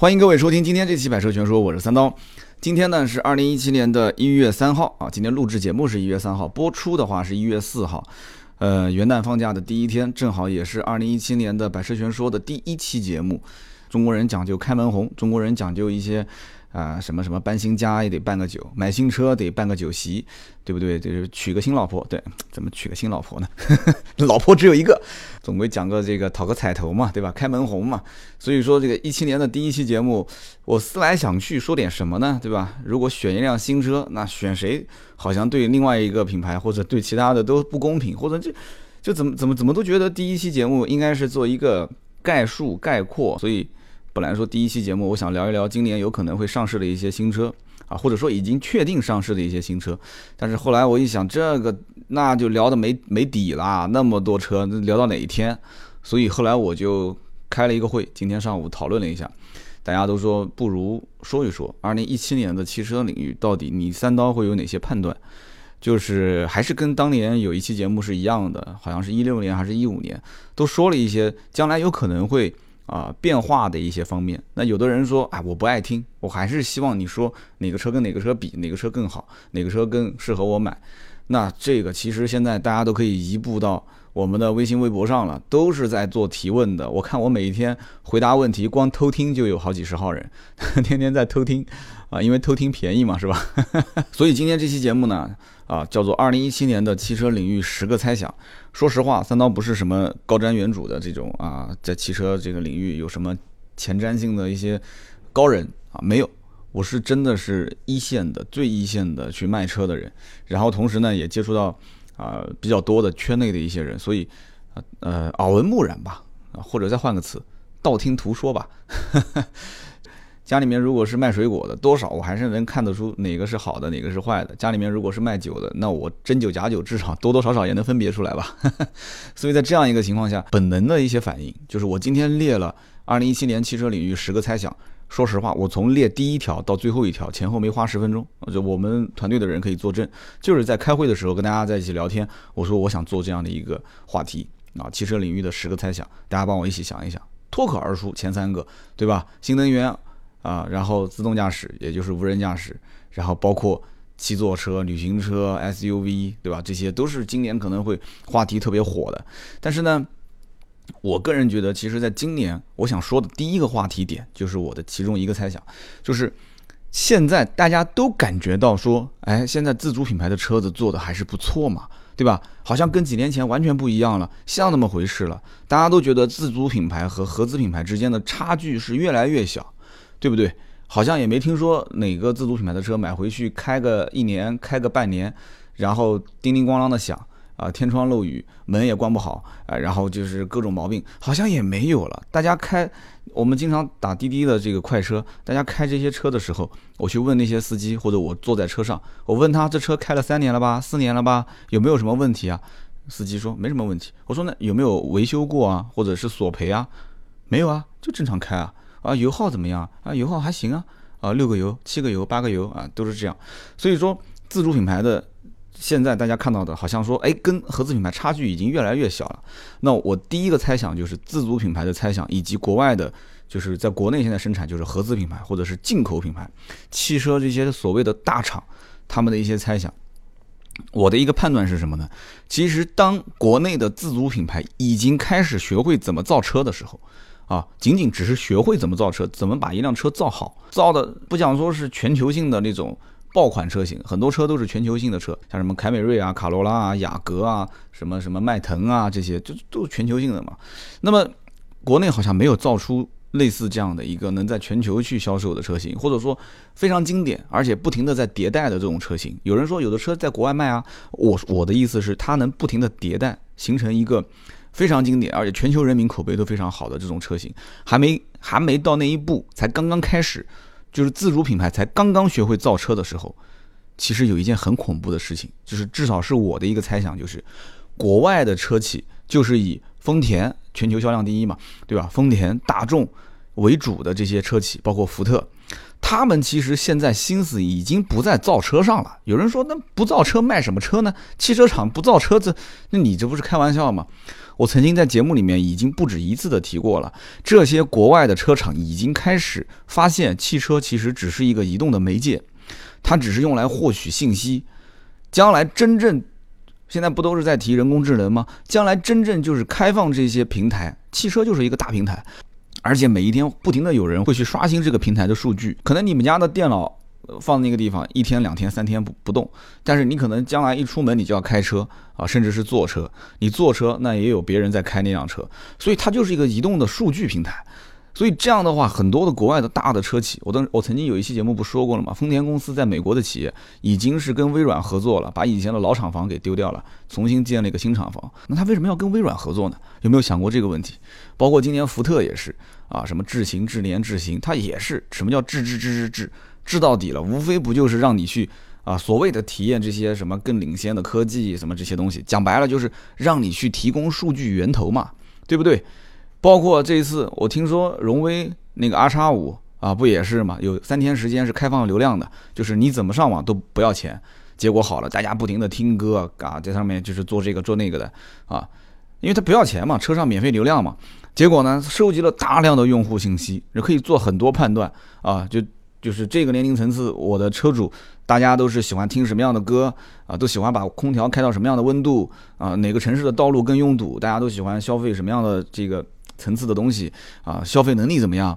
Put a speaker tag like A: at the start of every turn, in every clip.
A: 欢迎各位收听今天这期《百车全说》，我是三刀。今天呢是二零一七年的一月三号啊，今天录制节目是一月三号，播出的话是一月四号。呃，元旦放假的第一天，正好也是二零一七年的《百车全说》的第一期节目。中国人讲究开门红，中国人讲究一些。啊，什么什么搬新家也得办个酒，买新车得办个酒席，对不对？就是娶个新老婆，对，怎么娶个新老婆呢？老婆只有一个，总归讲个这个讨个彩头嘛，对吧？开门红嘛。所以说这个一七年的第一期节目，我思来想去说点什么呢？对吧？如果选一辆新车，那选谁好像对另外一个品牌或者对其他的都不公平，或者就就怎么怎么怎么都觉得第一期节目应该是做一个概述概括，所以。本来说第一期节目，我想聊一聊今年有可能会上市的一些新车啊，或者说已经确定上市的一些新车。但是后来我一想，这个那就聊的没没底啦，那么多车，聊到哪一天？所以后来我就开了一个会，今天上午讨论了一下，大家都说不如说一说二零一七年的汽车领域到底你三刀会有哪些判断？就是还是跟当年有一期节目是一样的，好像是一六年还是一五年，都说了一些将来有可能会。啊，变化的一些方面，那有的人说，哎，我不爱听，我还是希望你说哪个车跟哪个车比，哪个车更好，哪个车更适合我买。那这个其实现在大家都可以移步到我们的微信、微博上了，都是在做提问的。我看我每一天回答问题，光偷听就有好几十号人，天天在偷听啊，因为偷听便宜嘛，是吧？所以今天这期节目呢。啊，叫做二零一七年的汽车领域十个猜想。说实话，三刀不是什么高瞻远瞩的这种啊，在汽车这个领域有什么前瞻性的一些高人啊，没有。我是真的是一线的、最一线的去卖车的人，然后同时呢，也接触到啊比较多的圈内的一些人，所以呃耳闻目染吧，啊或者再换个词，道听途说吧。家里面如果是卖水果的，多少我还是能看得出哪个是好的，哪个是坏的。家里面如果是卖酒的，那我真酒假酒至少多多少少也能分别出来吧。所以在这样一个情况下，本能的一些反应就是我今天列了二零一七年汽车领域十个猜想。说实话，我从列第一条到最后一条前后没花十分钟，就我们团队的人可以作证，就是在开会的时候跟大家在一起聊天，我说我想做这样的一个话题啊，汽车领域的十个猜想，大家帮我一起想一想，脱口而出前三个，对吧？新能源。啊，然后自动驾驶，也就是无人驾驶，然后包括七座车、旅行车、SUV，对吧？这些都是今年可能会话题特别火的。但是呢，我个人觉得，其实在今年，我想说的第一个话题点，就是我的其中一个猜想，就是现在大家都感觉到说，哎，现在自主品牌的车子做的还是不错嘛，对吧？好像跟几年前完全不一样了，像那么回事了。大家都觉得自主品牌和合资品牌之间的差距是越来越小。对不对？好像也没听说哪个自主品牌的车买回去开个一年、开个半年，然后叮叮咣啷的响啊，天窗漏雨，门也关不好啊，然后就是各种毛病，好像也没有了。大家开我们经常打滴滴的这个快车，大家开这些车的时候，我去问那些司机，或者我坐在车上，我问他这车开了三年了吧，四年了吧，有没有什么问题啊？司机说没什么问题。我说那有没有维修过啊，或者是索赔啊？没有啊，就正常开啊。啊，油耗怎么样啊？油耗还行啊，啊，六个油、七个油、八个油啊，都是这样。所以说，自主品牌的现在大家看到的，好像说，哎，跟合资品牌差距已经越来越小了。那我第一个猜想就是自主品牌的猜想，以及国外的，就是在国内现在生产就是合资品牌或者是进口品牌汽车这些所谓的大厂，他们的一些猜想。我的一个判断是什么呢？其实当国内的自主品牌已经开始学会怎么造车的时候。啊，仅仅只是学会怎么造车，怎么把一辆车造好，造的不讲说是全球性的那种爆款车型，很多车都是全球性的车，像什么凯美瑞啊、卡罗拉啊、雅阁啊、什么什么迈腾啊，这些就都是全球性的嘛。那么国内好像没有造出类似这样的一个能在全球去销售的车型，或者说非常经典，而且不停的在迭代的这种车型。有人说有的车在国外卖啊，我我的意思是它能不停的迭代，形成一个。非常经典，而且全球人民口碑都非常好的这种车型，还没还没到那一步，才刚刚开始，就是自主品牌才刚刚学会造车的时候，其实有一件很恐怖的事情，就是至少是我的一个猜想，就是国外的车企就是以丰田全球销量第一嘛，对吧？丰田、大众为主的这些车企，包括福特。他们其实现在心思已经不在造车上了。有人说，那不造车卖什么车呢？汽车厂不造车子，那你这不是开玩笑吗？我曾经在节目里面已经不止一次的提过了，这些国外的车厂已经开始发现，汽车其实只是一个移动的媒介，它只是用来获取信息。将来真正，现在不都是在提人工智能吗？将来真正就是开放这些平台，汽车就是一个大平台，而且每一天不停的有人会去刷新这个平台的数据。可能你们家的电脑放那个地方一天两天三天不不动，但是你可能将来一出门你就要开车啊，甚至是坐车。你坐车那也有别人在开那辆车，所以它就是一个移动的数据平台。所以这样的话，很多的国外的大的车企，我当我曾经有一期节目不说过了吗？丰田公司在美国的企业已经是跟微软合作了，把以前的老厂房给丢掉了，重新建了一个新厂房。那他为什么要跟微软合作呢？有没有想过这个问题？包括今年福特也是啊，什么智行、智联、智行，它也是什么叫智智智智智智到底了？无非不就是让你去啊，所谓的体验这些什么更领先的科技，什么这些东西，讲白了就是让你去提供数据源头嘛，对不对？包括这一次，我听说荣威那个 R 叉五啊，不也是嘛？有三天时间是开放流量的，就是你怎么上网都不要钱。结果好了，大家不停的听歌啊，在上面就是做这个做那个的啊，因为它不要钱嘛，车上免费流量嘛。结果呢，收集了大量的用户信息，也可以做很多判断啊。就就是这个年龄层次，我的车主大家都是喜欢听什么样的歌啊？都喜欢把空调开到什么样的温度啊？哪个城市的道路更拥堵？大家都喜欢消费什么样的这个？层次的东西啊，消费能力怎么样？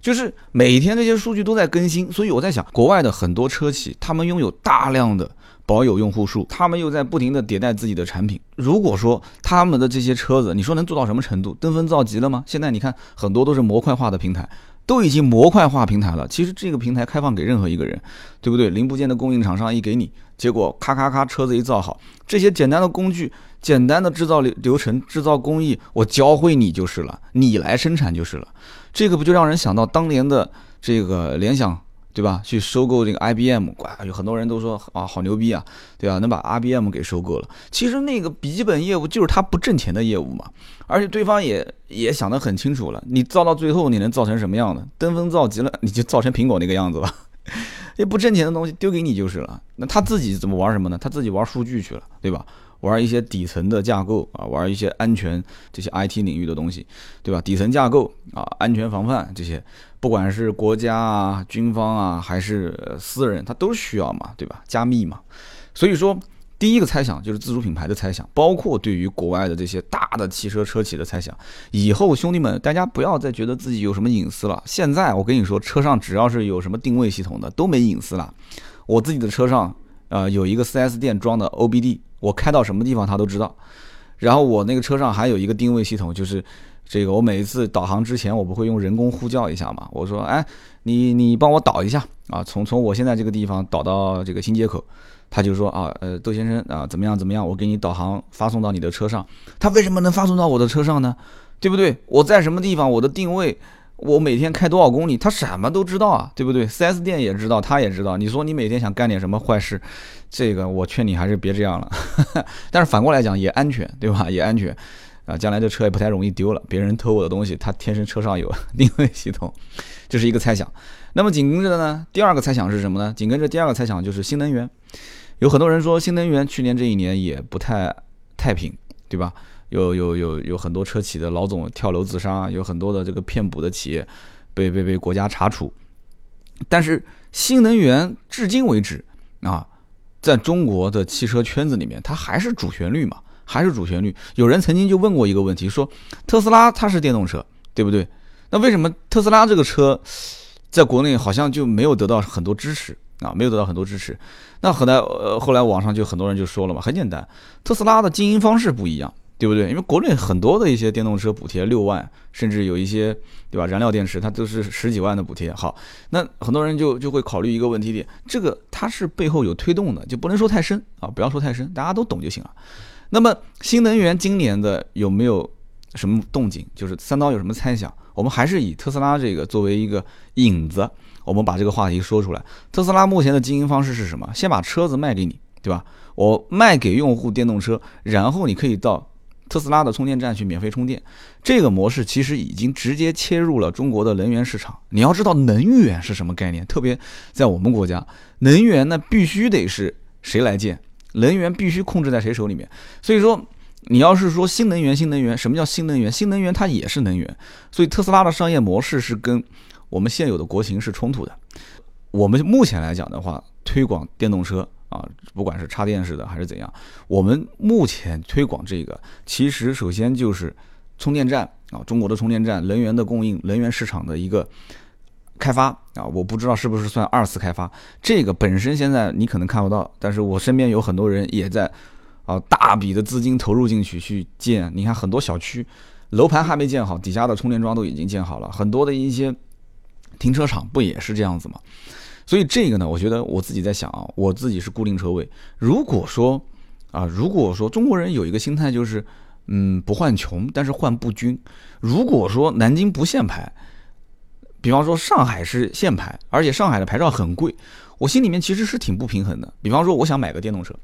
A: 就是每天这些数据都在更新，所以我在想，国外的很多车企，他们拥有大量的保有用户数，他们又在不停的迭代自己的产品。如果说他们的这些车子，你说能做到什么程度？登峰造极了吗？现在你看，很多都是模块化的平台，都已经模块化平台了。其实这个平台开放给任何一个人，对不对？零部件的供应厂商一给你，结果咔咔咔，车子一造好，这些简单的工具。简单的制造流流程、制造工艺，我教会你就是了，你来生产就是了。这个不就让人想到当年的这个联想，对吧？去收购这个 IBM，哇，有很多人都说啊，好牛逼啊，对吧？能把 IBM 给收购了。其实那个笔记本业务就是他不挣钱的业务嘛。而且对方也也想得很清楚了，你造到最后你能造成什么样的？登峰造极了，你就造成苹果那个样子吧。那不挣钱的东西丢给你就是了。那他自己怎么玩什么呢？他自己玩数据去了，对吧？玩一些底层的架构啊，玩一些安全这些 IT 领域的东西，对吧？底层架构啊，安全防范这些，不管是国家啊、军方啊，还是私人，他都需要嘛，对吧？加密嘛。所以说，第一个猜想就是自主品牌的猜想，包括对于国外的这些大的汽车车企的猜想。以后兄弟们，大家不要再觉得自己有什么隐私了。现在我跟你说，车上只要是有什么定位系统的，都没隐私了。我自己的车上。呃，有一个 4S 店装的 OBD，我开到什么地方他都知道。然后我那个车上还有一个定位系统，就是这个我每一次导航之前，我不会用人工呼叫一下嘛？我说，哎，你你帮我导一下啊，从从我现在这个地方导到这个新街口，他就说啊，呃，窦先生啊，怎么样怎么样，我给你导航发送到你的车上。他为什么能发送到我的车上呢？对不对？我在什么地方，我的定位。我每天开多少公里，他什么都知道啊，对不对？4S 店也知道，他也知道。你说你每天想干点什么坏事，这个我劝你还是别这样了。但是反过来讲也安全，对吧？也安全啊，将来这车也不太容易丢了。别人偷我的东西，他天生车上有定位系统，这是一个猜想。那么紧跟着的呢，第二个猜想是什么呢？紧跟着第二个猜想就是新能源。有很多人说新能源去年这一年也不太太平，对吧？有有有有很多车企的老总跳楼自杀，有很多的这个骗补的企业被被被国家查处。但是新能源至今为止啊，在中国的汽车圈子里面，它还是主旋律嘛，还是主旋律。有人曾经就问过一个问题，说特斯拉它是电动车，对不对？那为什么特斯拉这个车在国内好像就没有得到很多支持啊？没有得到很多支持。那后来呃后来网上就很多人就说了嘛，很简单，特斯拉的经营方式不一样。对不对？因为国内很多的一些电动车补贴六万，甚至有一些，对吧？燃料电池它都是十几万的补贴。好，那很多人就就会考虑一个问题点，这个它是背后有推动的，就不能说太深啊，不要说太深，大家都懂就行了。那么新能源今年的有没有什么动静？就是三刀有什么猜想？我们还是以特斯拉这个作为一个引子，我们把这个话题说出来。特斯拉目前的经营方式是什么？先把车子卖给你，对吧？我卖给用户电动车，然后你可以到。特斯拉的充电站去免费充电，这个模式其实已经直接切入了中国的能源市场。你要知道能源是什么概念，特别在我们国家，能源呢必须得是谁来建，能源必须控制在谁手里面。所以说，你要是说新能源，新能源，什么叫新能源？新能源它也是能源，所以特斯拉的商业模式是跟我们现有的国情是冲突的。我们目前来讲的话，推广电动车啊，不管是插电式的还是怎样，我们目前推广这个，其实首先就是充电站啊，中国的充电站能源的供应、能源市场的一个开发啊，我不知道是不是算二次开发。这个本身现在你可能看不到，但是我身边有很多人也在。啊，大笔的资金投入进去去建，你看很多小区楼盘还没建好，底下的充电桩都已经建好了，很多的一些停车场不也是这样子吗？所以这个呢，我觉得我自己在想啊，我自己是固定车位。如果说啊，如果说中国人有一个心态就是，嗯，不换穷，但是换不均。如果说南京不限牌，比方说上海是限牌，而且上海的牌照很贵，我心里面其实是挺不平衡的。比方说，我想买个电动车。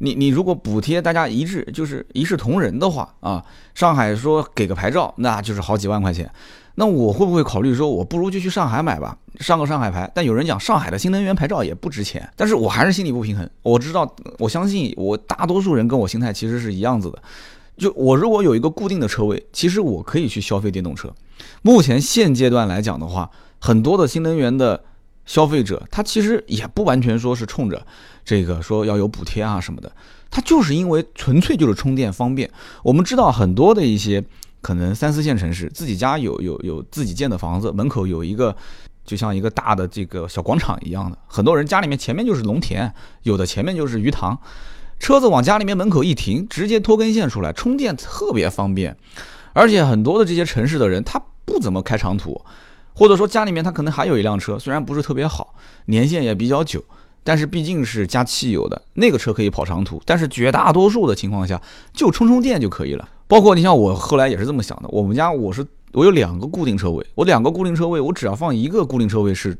A: 你你如果补贴大家一致，就是一视同仁的话啊，上海说给个牌照，那就是好几万块钱，那我会不会考虑说，我不如就去上海买吧，上个上海牌？但有人讲上海的新能源牌照也不值钱，但是我还是心里不平衡。我知道，我相信我大多数人跟我心态其实是一样子的，就我如果有一个固定的车位，其实我可以去消费电动车。目前现阶段来讲的话，很多的新能源的。消费者他其实也不完全说是冲着这个说要有补贴啊什么的，他就是因为纯粹就是充电方便。我们知道很多的一些可能三四线城市，自己家有有有自己建的房子，门口有一个就像一个大的这个小广场一样的，很多人家里面前面就是农田，有的前面就是鱼塘，车子往家里面门口一停，直接拖根线出来充电特别方便。而且很多的这些城市的人他不怎么开长途。或者说家里面他可能还有一辆车，虽然不是特别好，年限也比较久，但是毕竟是加汽油的那个车可以跑长途，但是绝大多数的情况下就充充电就可以了。包括你像我后来也是这么想的，我们家我是我有两个固定车位，我两个固定车位，我只要放一个固定车位是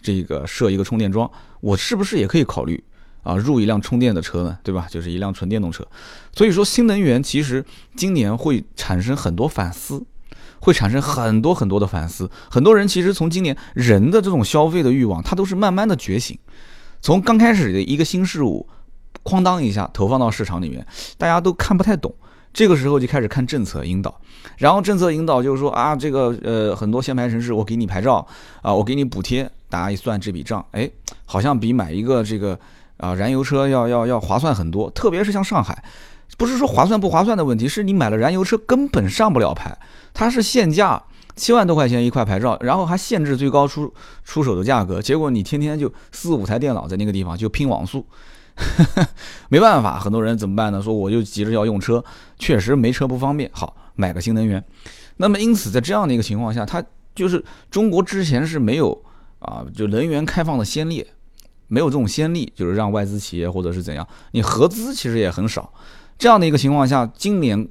A: 这个设一个充电桩，我是不是也可以考虑啊入一辆充电的车呢？对吧？就是一辆纯电动车。所以说新能源其实今年会产生很多反思。会产生很多很多的反思，很多人其实从今年人的这种消费的欲望，它都是慢慢的觉醒。从刚开始的一个新事物，哐当一下投放到市场里面，大家都看不太懂，这个时候就开始看政策引导，然后政策引导就是说啊，这个呃很多限牌城市我给你牌照啊，我给你补贴，大家一算这笔账，哎，好像比买一个这个啊燃油车要要要划算很多，特别是像上海。不是说划算不划算的问题，是你买了燃油车根本上不了牌，它是限价七万多块钱一块牌照，然后还限制最高出出手的价格，结果你天天就四五台电脑在那个地方就拼网速，没办法，很多人怎么办呢？说我就急着要用车，确实没车不方便，好买个新能源。那么因此在这样的一个情况下，它就是中国之前是没有啊，就能源开放的先例，没有这种先例，就是让外资企业或者是怎样，你合资其实也很少。这样的一个情况下，今年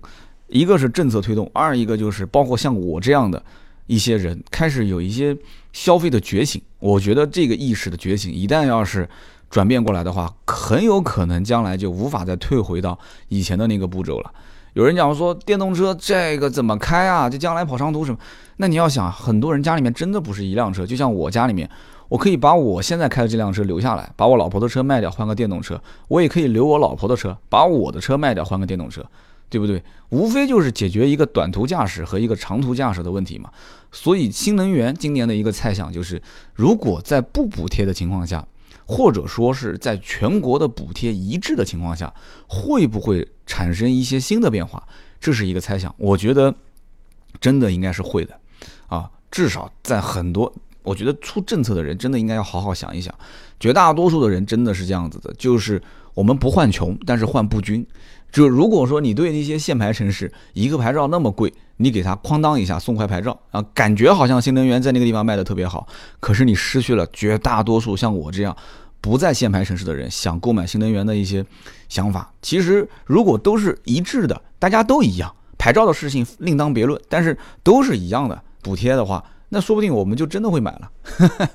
A: 一个是政策推动，二一个就是包括像我这样的一些人开始有一些消费的觉醒。我觉得这个意识的觉醒，一旦要是转变过来的话，很有可能将来就无法再退回到以前的那个步骤了。有人讲说电动车这个怎么开啊？这将来跑长途什么？那你要想，很多人家里面真的不是一辆车，就像我家里面。我可以把我现在开的这辆车留下来，把我老婆的车卖掉，换个电动车。我也可以留我老婆的车，把我的车卖掉，换个电动车，对不对？无非就是解决一个短途驾驶和一个长途驾驶的问题嘛。所以新能源今年的一个猜想就是，如果在不补贴的情况下，或者说是在全国的补贴一致的情况下，会不会产生一些新的变化？这是一个猜想。我觉得真的应该是会的，啊，至少在很多。我觉得出政策的人真的应该要好好想一想，绝大多数的人真的是这样子的，就是我们不换穷，但是换不均。就如果说你对那些限牌城市，一个牌照那么贵，你给他哐当一下送块牌照啊，感觉好像新能源在那个地方卖的特别好，可是你失去了绝大多数像我这样不在限牌城市的人想购买新能源的一些想法。其实如果都是一致的，大家都一样，牌照的事情另当别论，但是都是一样的补贴的话。那说不定我们就真的会买了。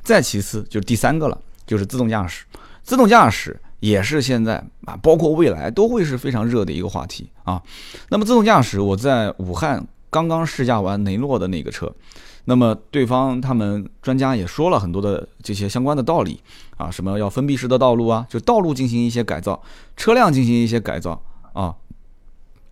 A: 再其次就是第三个了，就是自动驾驶。自动驾驶也是现在啊，包括未来都会是非常热的一个话题啊。那么自动驾驶，我在武汉刚刚试驾完雷诺的那个车，那么对方他们专家也说了很多的这些相关的道理啊，什么要封闭式的道路啊，就道路进行一些改造，车辆进行一些改造啊。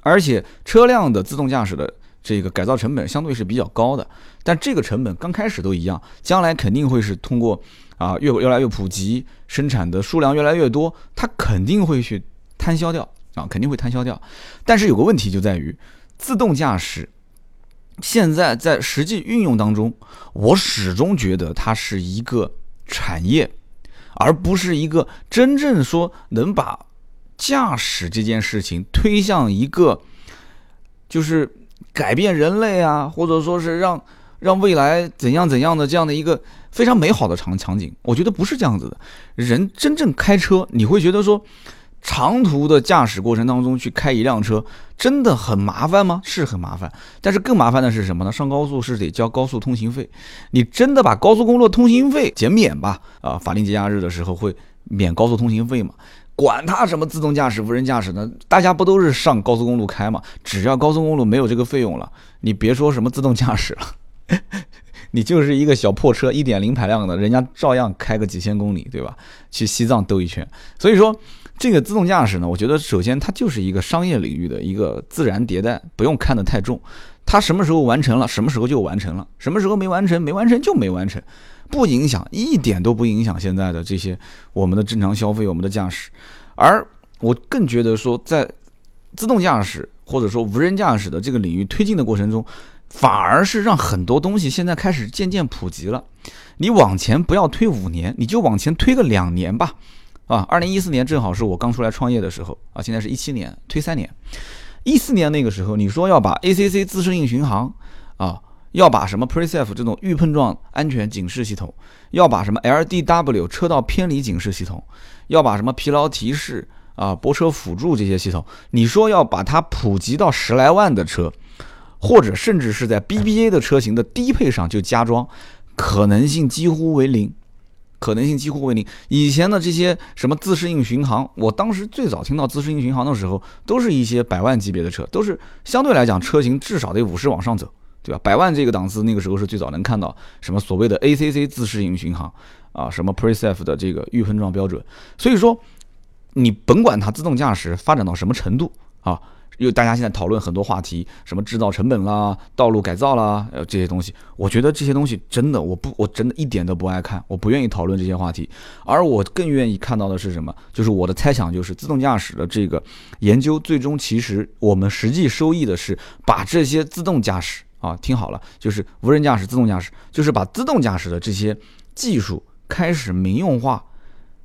A: 而且车辆的自动驾驶的这个改造成本相对是比较高的，但这个成本刚开始都一样，将来肯定会是通过啊越越来越普及，生产的数量越来越多，它肯定会去摊销掉啊，肯定会摊销掉。但是有个问题就在于，自动驾驶现在在实际运用当中，我始终觉得它是一个产业，而不是一个真正说能把。驾驶这件事情推向一个，就是改变人类啊，或者说是让让未来怎样怎样的这样的一个非常美好的场场景，我觉得不是这样子的。人真正开车，你会觉得说，长途的驾驶过程当中去开一辆车真的很麻烦吗？是很麻烦，但是更麻烦的是什么呢？上高速是得交高速通行费，你真的把高速公路通行费减免吧？啊，法定节假日的时候会免高速通行费嘛？管它什么自动驾驶、无人驾驶呢？大家不都是上高速公路开嘛？只要高速公路没有这个费用了，你别说什么自动驾驶了，你就是一个小破车，一点零排量的，人家照样开个几千公里，对吧？去西藏兜一圈。所以说，这个自动驾驶呢，我觉得首先它就是一个商业领域的一个自然迭代，不用看得太重。它什么时候完成了，什么时候就完成了；什么时候没完成，没完成就没完成。不影响，一点都不影响现在的这些我们的正常消费，我们的驾驶。而我更觉得说，在自动驾驶或者说无人驾驶的这个领域推进的过程中，反而是让很多东西现在开始渐渐普及了。你往前不要推五年，你就往前推个两年吧。啊，二零一四年正好是我刚出来创业的时候啊，现在是一七年，推三年。一四年那个时候，你说要把 ACC 自适应巡航啊。要把什么 Pre-Safe 这种预碰撞安全警示系统，要把什么 LDW 车道偏离警示系统，要把什么疲劳提示啊、泊车辅助这些系统，你说要把它普及到十来万的车，或者甚至是在 BBA 的车型的低配上就加装，可能性几乎为零，可能性几乎为零。以前的这些什么自适应巡航，我当时最早听到自适应巡航的时候，都是一些百万级别的车，都是相对来讲车型至少得五十往上走。对吧？百万这个档次，那个时候是最早能看到什么所谓的 ACC 自适应巡航啊，什么 Pre-Safe 的这个预碰撞标准。所以说，你甭管它自动驾驶发展到什么程度啊，因为大家现在讨论很多话题，什么制造成本啦、道路改造啦，呃这些东西，我觉得这些东西真的，我不，我真的一点都不爱看，我不愿意讨论这些话题。而我更愿意看到的是什么？就是我的猜想，就是自动驾驶的这个研究，最终其实我们实际收益的是把这些自动驾驶。啊，听好了，就是无人驾驶、自动驾驶，就是把自动驾驶的这些技术开始民用化，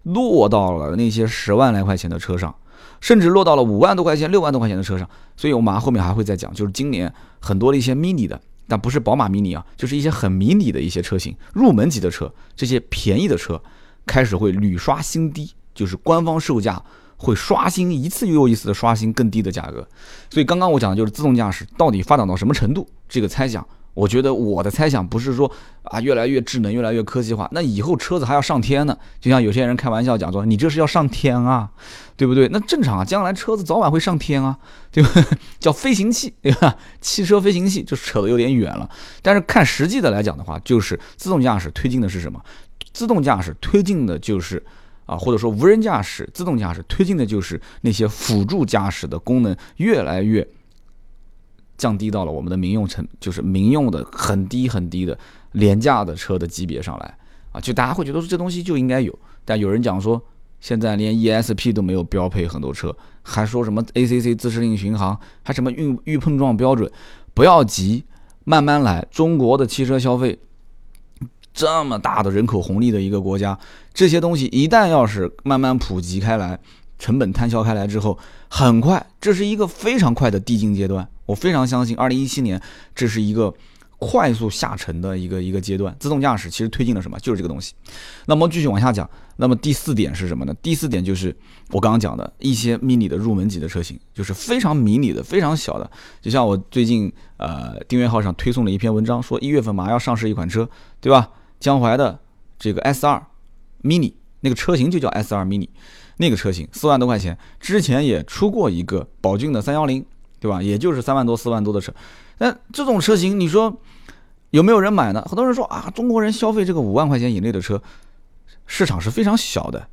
A: 落到了那些十万来块钱的车上，甚至落到了五万多块钱、六万多块钱的车上。所以，我马上后面还会再讲，就是今年很多的一些 mini 的，但不是宝马 mini 啊，就是一些很迷你的一些车型，入门级的车，这些便宜的车开始会屡刷新低，就是官方售价。会刷新一次又一次的刷新更低的价格，所以刚刚我讲的就是自动驾驶到底发展到什么程度这个猜想，我觉得我的猜想不是说啊越来越智能越来越科技化，那以后车子还要上天呢？就像有些人开玩笑讲说你这是要上天啊，对不对？那正常啊，将来车子早晚会上天啊，对吧？叫飞行器，对吧？汽车飞行器就扯得有点远了，但是看实际的来讲的话，就是自动驾驶推进的是什么？自动驾驶推进的就是。啊，或者说无人驾驶、自动驾驶推进的就是那些辅助驾驶的功能越来越降低到了我们的民用成，就是民用的很低很低的廉价的车的级别上来啊，就大家会觉得说这东西就应该有，但有人讲说现在连 ESP 都没有标配很多车，还说什么 ACC 自适应巡航，还什么预预碰撞标准，不要急，慢慢来，中国的汽车消费。这么大的人口红利的一个国家，这些东西一旦要是慢慢普及开来，成本摊销开来之后，很快，这是一个非常快的递进阶段。我非常相信，二零一七年这是一个快速下沉的一个一个阶段。自动驾驶其实推进了什么？就是这个东西。那么继续往下讲，那么第四点是什么呢？第四点就是我刚刚讲的一些 mini 的入门级的车型，就是非常迷你的、非常小的。就像我最近呃订阅号上推送了一篇文章，说一月份马上要上市一款车，对吧？江淮的这个 S 二 mini 那个车型就叫 S 二 mini，那个车型四万多块钱，之前也出过一个宝骏的三幺零，对吧？也就是三万多四万多的车。那这种车型你说有没有人买呢？很多人说啊，中国人消费这个五万块钱以内的车市场是非常小的，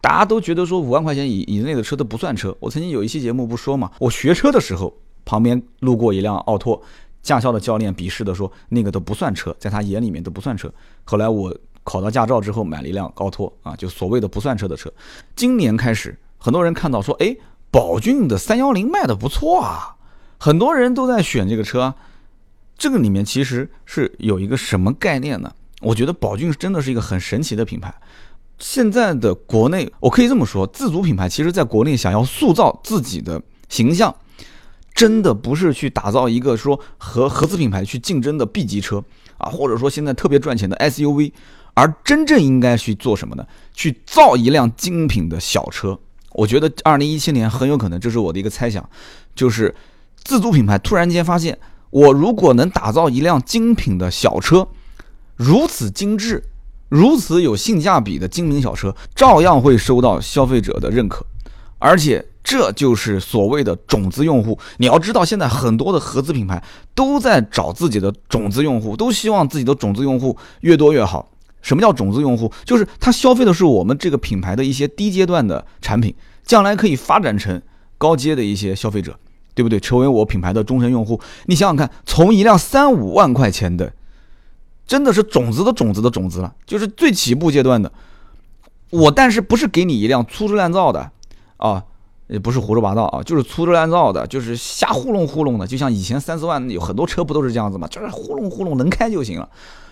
A: 大家都觉得说五万块钱以以内的车都不算车。我曾经有一期节目不说嘛，我学车的时候旁边路过一辆奥拓，驾校的教练鄙视的说那个都不算车，在他眼里面都不算车。后来我考到驾照之后买了一辆奥拓啊，就所谓的不算车的车。今年开始，很多人看到说，哎，宝骏的三幺零卖的不错啊，很多人都在选这个车。这个里面其实是有一个什么概念呢？我觉得宝骏真的是一个很神奇的品牌。现在的国内，我可以这么说，自主品牌其实在国内想要塑造自己的形象，真的不是去打造一个说和合资品牌去竞争的 B 级车啊，或者说现在特别赚钱的 SUV，而真正应该去做什么呢？去造一辆精品的小车。我觉得二零一七年很有可能，这是我的一个猜想，就是自主品牌突然间发现，我如果能打造一辆精品的小车，如此精致。如此有性价比的精品小车，照样会收到消费者的认可，而且这就是所谓的种子用户。你要知道，现在很多的合资品牌都在找自己的种子用户，都希望自己的种子用户越多越好。什么叫种子用户？就是他消费的是我们这个品牌的一些低阶段的产品，将来可以发展成高阶的一些消费者，对不对？成为我品牌的终身用户。你想想看，从一辆三五万块钱的。真的是种子的种子的种子了，就是最起步阶段的。我但是不是给你一辆粗制滥造的啊，也不是胡说八道啊，就是粗制滥造的，就是瞎糊弄糊弄的。就像以前三四万有很多车不都是这样子吗？就是糊弄糊弄能开就行了。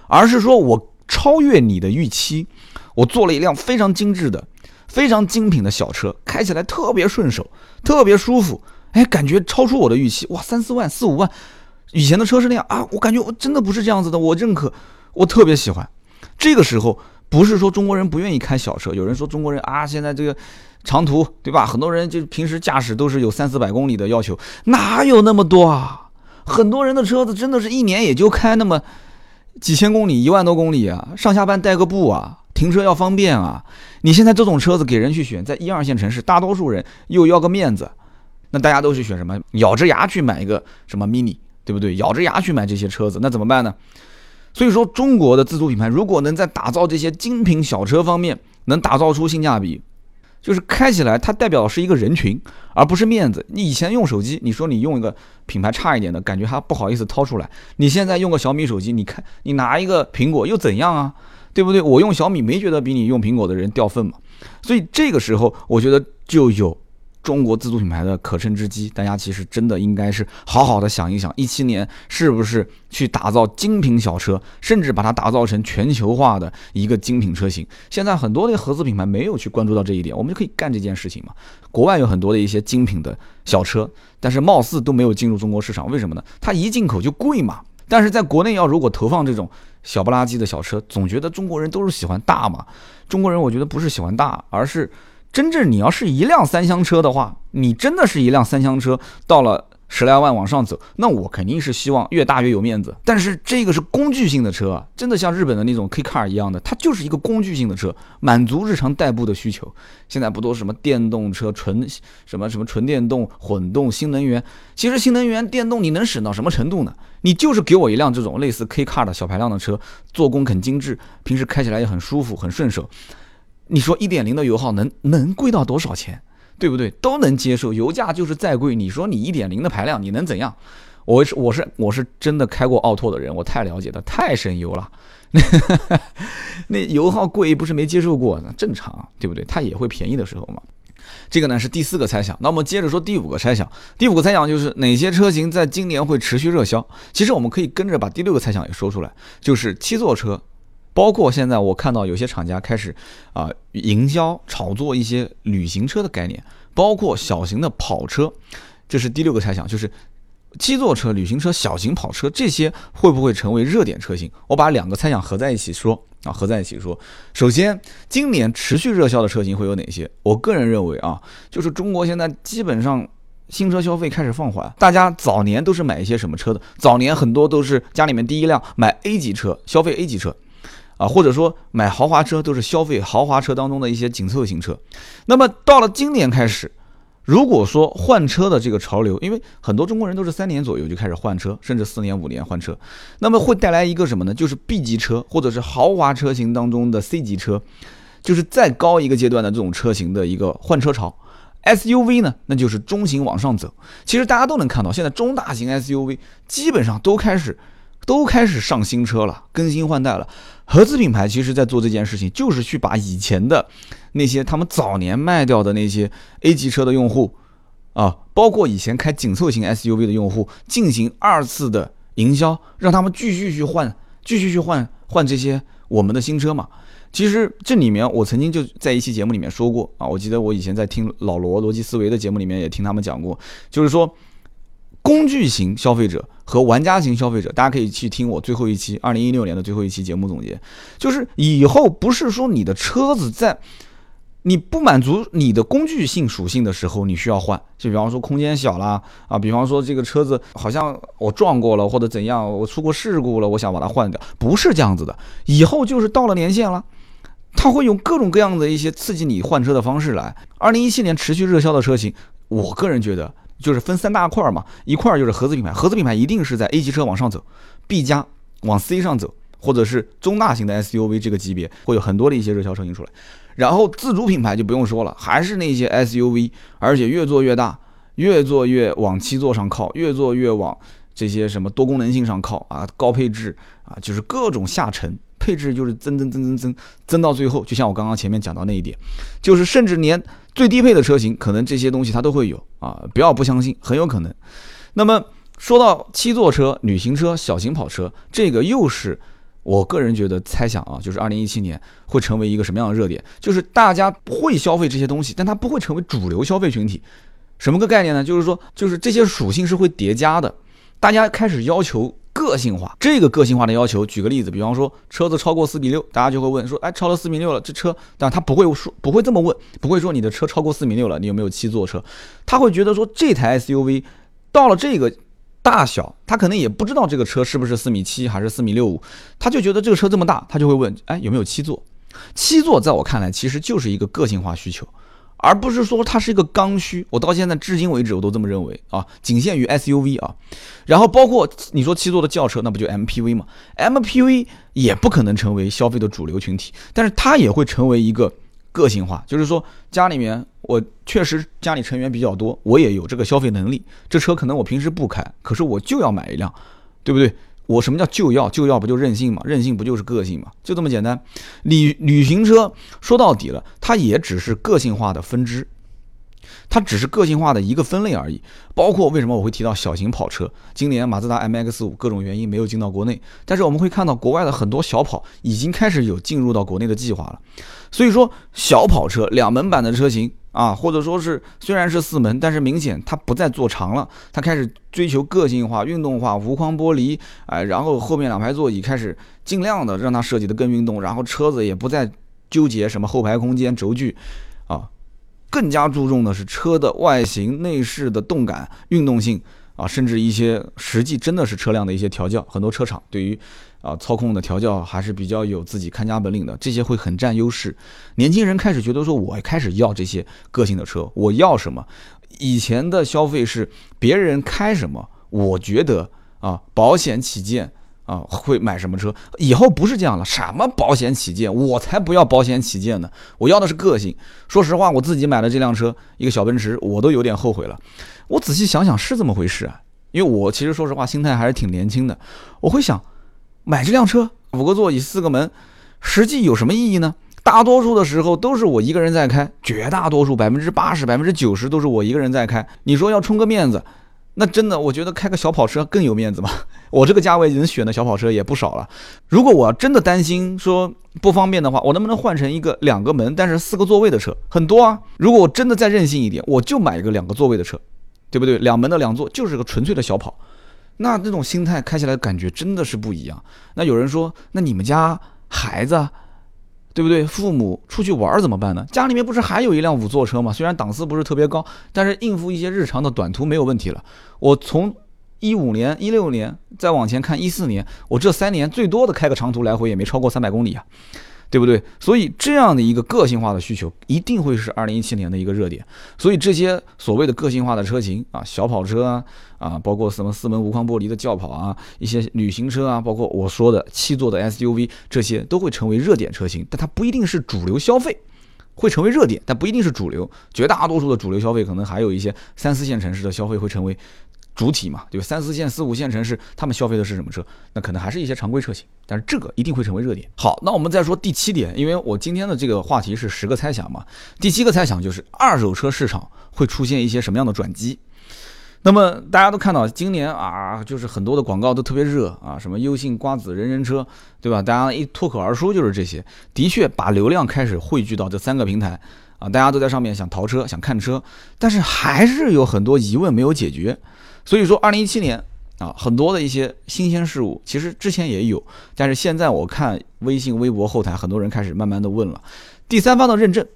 A: 而是说我超越你的预期，我做了一辆非常精致的、非常精品的小车，开起来特别顺手，特别舒服。哎，感觉超出我的预期，哇，三四万、四五万。以前的车是那样啊，我感觉我真的不是这样子的，我认可，我特别喜欢。这个时候不是说中国人不愿意开小车，有人说中国人啊，现在这个长途对吧？很多人就平时驾驶都是有三四百公里的要求，哪有那么多啊？很多人的车子真的是一年也就开那么几千公里、一万多公里啊，上下班代个步啊，停车要方便啊。你现在这种车子给人去选，在一二线城市，大多数人又要个面子，那大家都去选什么？咬着牙去买一个什么 mini。对不对？咬着牙去买这些车子，那怎么办呢？所以说，中国的自主品牌如果能在打造这些精品小车方面能打造出性价比，就是开起来它代表的是一个人群，而不是面子。你以前用手机，你说你用一个品牌差一点的，感觉还不好意思掏出来。你现在用个小米手机，你看你拿一个苹果又怎样啊？对不对？我用小米没觉得比你用苹果的人掉份嘛。所以这个时候，我觉得就有。中国自主品牌的可乘之机，大家其实真的应该是好好的想一想，一七年是不是去打造精品小车，甚至把它打造成全球化的一个精品车型。现在很多的合资品牌没有去关注到这一点，我们就可以干这件事情嘛。国外有很多的一些精品的小车，但是貌似都没有进入中国市场，为什么呢？它一进口就贵嘛。但是在国内要如果投放这种小不拉几的小车，总觉得中国人都是喜欢大嘛。中国人我觉得不是喜欢大，而是。真正你要是一辆三厢车的话，你真的是一辆三厢车，到了十来万往上走，那我肯定是希望越大越有面子。但是这个是工具性的车，真的像日本的那种 K car 一样的，它就是一个工具性的车，满足日常代步的需求。现在不都什么电动车、纯什么什么纯电动、混动、新能源？其实新能源电动你能省到什么程度呢？你就是给我一辆这种类似 K car 的小排量的车，做工很精致，平时开起来也很舒服、很顺手。你说一点零的油耗能能贵到多少钱，对不对？都能接受，油价就是再贵。你说你一点零的排量，你能怎样？我是我是我是真的开过奥拓的人，我太了解了，太省油了。那油耗贵不是没接受过，那正常，对不对？它也会便宜的时候嘛。这个呢是第四个猜想。那我们接着说第五个猜想。第五个猜想就是哪些车型在今年会持续热销？其实我们可以跟着把第六个猜想也说出来，就是七座车。包括现在我看到有些厂家开始啊营销炒作一些旅行车的概念，包括小型的跑车，这是第六个猜想，就是七座车、旅行车、小型跑车这些会不会成为热点车型？我把两个猜想合在一起说啊，合在一起说。首先，今年持续热销的车型会有哪些？我个人认为啊，就是中国现在基本上新车消费开始放缓，大家早年都是买一些什么车的？早年很多都是家里面第一辆买 A 级车，消费 A 级车。啊，或者说买豪华车都是消费豪华车当中的一些紧凑型车。那么到了今年开始，如果说换车的这个潮流，因为很多中国人都是三年左右就开始换车，甚至四年五年换车，那么会带来一个什么呢？就是 B 级车或者是豪华车型当中的 C 级车，就是再高一个阶段的这种车型的一个换车潮。SUV 呢，那就是中型往上走。其实大家都能看到，现在中大型 SUV 基本上都开始都开始上新车了，更新换代了。合资品牌其实在做这件事情，就是去把以前的那些他们早年卖掉的那些 A 级车的用户啊，包括以前开紧凑型 SUV 的用户，进行二次的营销，让他们继续去换，继续去换换这些我们的新车嘛。其实这里面我曾经就在一期节目里面说过啊，我记得我以前在听老罗逻辑思维的节目里面也听他们讲过，就是说工具型消费者和玩家型消费者，大家可以去听我最后一期二零一六年的最后一期节目总结，就是以后不是说你的车子在你不满足你的工具性属性的时候，你需要换，就比方说空间小啦啊，比方说这个车子好像我撞过了或者怎样，我出过事故了，我想把它换掉，不是这样子的，以后就是到了年限了。它会用各种各样的一些刺激你换车的方式来。二零一七年持续热销的车型，我个人觉得就是分三大块嘛，一块就是合资品牌，合资品牌一定是在 A 级车往上走，B 加往 C 上走，或者是中大型的 SUV 这个级别会有很多的一些热销车型出来。然后自主品牌就不用说了，还是那些 SUV，而且越做越大，越做越往七座上靠，越做越往这些什么多功能性上靠啊，高配置啊，就是各种下沉。配置就是增增增增增增到最后，就像我刚刚前面讲到那一点，就是甚至连最低配的车型，可能这些东西它都会有啊！不要不相信，很有可能。那么说到七座车、旅行车、小型跑车，这个又是我个人觉得猜想啊，就是二零一七年会成为一个什么样的热点？就是大家会消费这些东西，但它不会成为主流消费群体。什么个概念呢？就是说，就是这些属性是会叠加的，大家开始要求。个性化，这个个性化的要求，举个例子，比方说车子超过四米六，大家就会问说，哎，超了四米六了，这车，但他不会说，不会这么问，不会说你的车超过四米六了，你有没有七座车？他会觉得说这台 SUV 到了这个大小，他可能也不知道这个车是不是四米七还是四米六五，他就觉得这个车这么大，他就会问，哎，有没有七座？七座在我看来其实就是一个个性化需求。而不是说它是一个刚需，我到现在至今为止我都这么认为啊，仅限于 SUV 啊，然后包括你说七座的轿车，那不就 MPV 嘛？MPV 也不可能成为消费的主流群体，但是它也会成为一个个性化，就是说家里面我确实家里成员比较多，我也有这个消费能力，这车可能我平时不开，可是我就要买一辆，对不对？我什么叫就要就要不就任性嘛？任性不就是个性嘛？就这么简单。旅旅行车说到底了，它也只是个性化的分支，它只是个性化的一个分类而已。包括为什么我会提到小型跑车，今年马自达 MX 五各种原因没有进到国内，但是我们会看到国外的很多小跑已经开始有进入到国内的计划了。所以说，小跑车两门版的车型。啊，或者说是虽然是四门，但是明显它不再做长了，它开始追求个性化、运动化，无框玻璃，哎，然后后面两排座椅开始尽量的让它设计的更运动，然后车子也不再纠结什么后排空间、轴距，啊，更加注重的是车的外形、内饰的动感、运动性，啊，甚至一些实际真的是车辆的一些调教，很多车厂对于。啊，操控的调教还是比较有自己看家本领的，这些会很占优势。年轻人开始觉得说，我开始要这些个性的车，我要什么？以前的消费是别人开什么，我觉得啊，保险起见啊，会买什么车。以后不是这样了，什么保险起见，我才不要保险起见呢，我要的是个性。说实话，我自己买的这辆车，一个小奔驰，我都有点后悔了。我仔细想想，是这么回事啊？因为我其实说实话，心态还是挺年轻的，我会想。买这辆车，五个座椅，四个门，实际有什么意义呢？大多数的时候都是我一个人在开，绝大多数百分之八十、百分之九十都是我一个人在开。你说要充个面子，那真的我觉得开个小跑车更有面子嘛。我这个价位能选的小跑车也不少了。如果我真的担心说不方便的话，我能不能换成一个两个门但是四个座位的车？很多啊。如果我真的再任性一点，我就买一个两个座位的车，对不对？两门的两座就是个纯粹的小跑。那这种心态开起来感觉真的是不一样。那有人说，那你们家孩子，对不对？父母出去玩怎么办呢？家里面不是还有一辆五座车吗？虽然档次不是特别高，但是应付一些日常的短途没有问题了。我从一五年、一六年再往前看，一四年，我这三年最多的开个长途来回也没超过三百公里啊。对不对？所以这样的一个个性化的需求一定会是二零一七年的一个热点。所以这些所谓的个性化的车型啊，小跑车啊，啊，包括什么四门无框玻璃的轿跑啊，一些旅行车啊，包括我说的七座的 SUV，这些都会成为热点车型。但它不一定是主流消费会成为热点，但不一定是主流。绝大多数的主流消费可能还有一些三四线城市的消费会成为主体嘛，对吧？三四线、四五线城市他们消费的是什么车？那可能还是一些常规车型，但是这个一定会成为热点。好，那我们再说第七点，因为我今天的这个话题是十个猜想嘛，第七个猜想就是二手车市场会出现一些什么样的转机。那么大家都看到今年啊，就是很多的广告都特别热啊，什么优信、瓜子、人人车，对吧？大家一脱口而出就是这些，的确把流量开始汇聚到这三个平台啊，大家都在上面想淘车、想看车，但是还是有很多疑问没有解决。所以说，二零一七年啊，很多的一些新鲜事物，其实之前也有，但是现在我看微信、微博后台，很多人开始慢慢的问了，第三方的认证，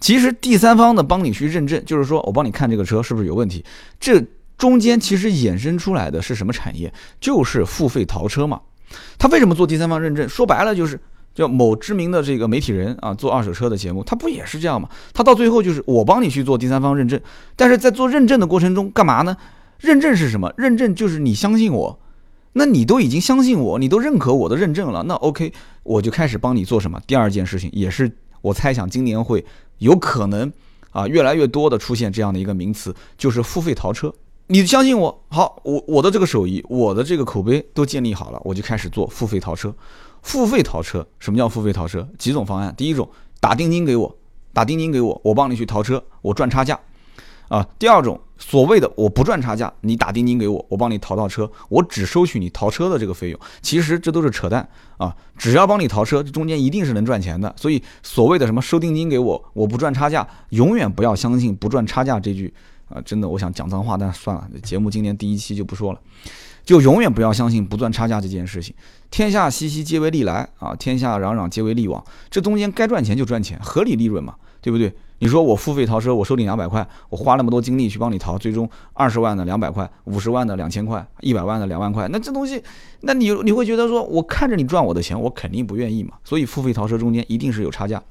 A: 其实第三方的帮你去认证，就是说我帮你看这个车是不是有问题，这。中间其实衍生出来的是什么产业？就是付费淘车嘛。他为什么做第三方认证？说白了就是叫某知名的这个媒体人啊，做二手车的节目，他不也是这样吗？他到最后就是我帮你去做第三方认证，但是在做认证的过程中干嘛呢？认证是什么？认证就是你相信我，那你都已经相信我，你都认可我的认证了，那 OK，我就开始帮你做什么？第二件事情也是我猜想今年会有可能啊越来越多的出现这样的一个名词，就是付费淘车。你相信我，好，我我的这个手艺，我的这个口碑都建立好了，我就开始做付费淘车。付费淘车，什么叫付费淘车？几种方案，第一种打定金给我，打定金给我，我帮你去淘车，我赚差价，啊。第二种所谓的我不赚差价，你打定金给我，我帮你淘到车，我只收取你淘车的这个费用。其实这都是扯淡啊！只要帮你淘车，这中间一定是能赚钱的。所以所谓的什么收定金给我，我不赚差价，永远不要相信不赚差价这句。啊，真的，我想讲脏话，但算了，节目今年第一期就不说了，就永远不要相信不赚差价这件事情。天下熙熙，皆为利来啊！天下攘攘，皆为利往。这中间该赚钱就赚钱，合理利润嘛，对不对？你说我付费淘车，我收你两百块，我花那么多精力去帮你淘，最终二十万的两百块，五十万的两千块，一百万的两万块，那这东西，那你你会觉得说，我看着你赚我的钱，我肯定不愿意嘛。所以付费淘车中间一定是有差价。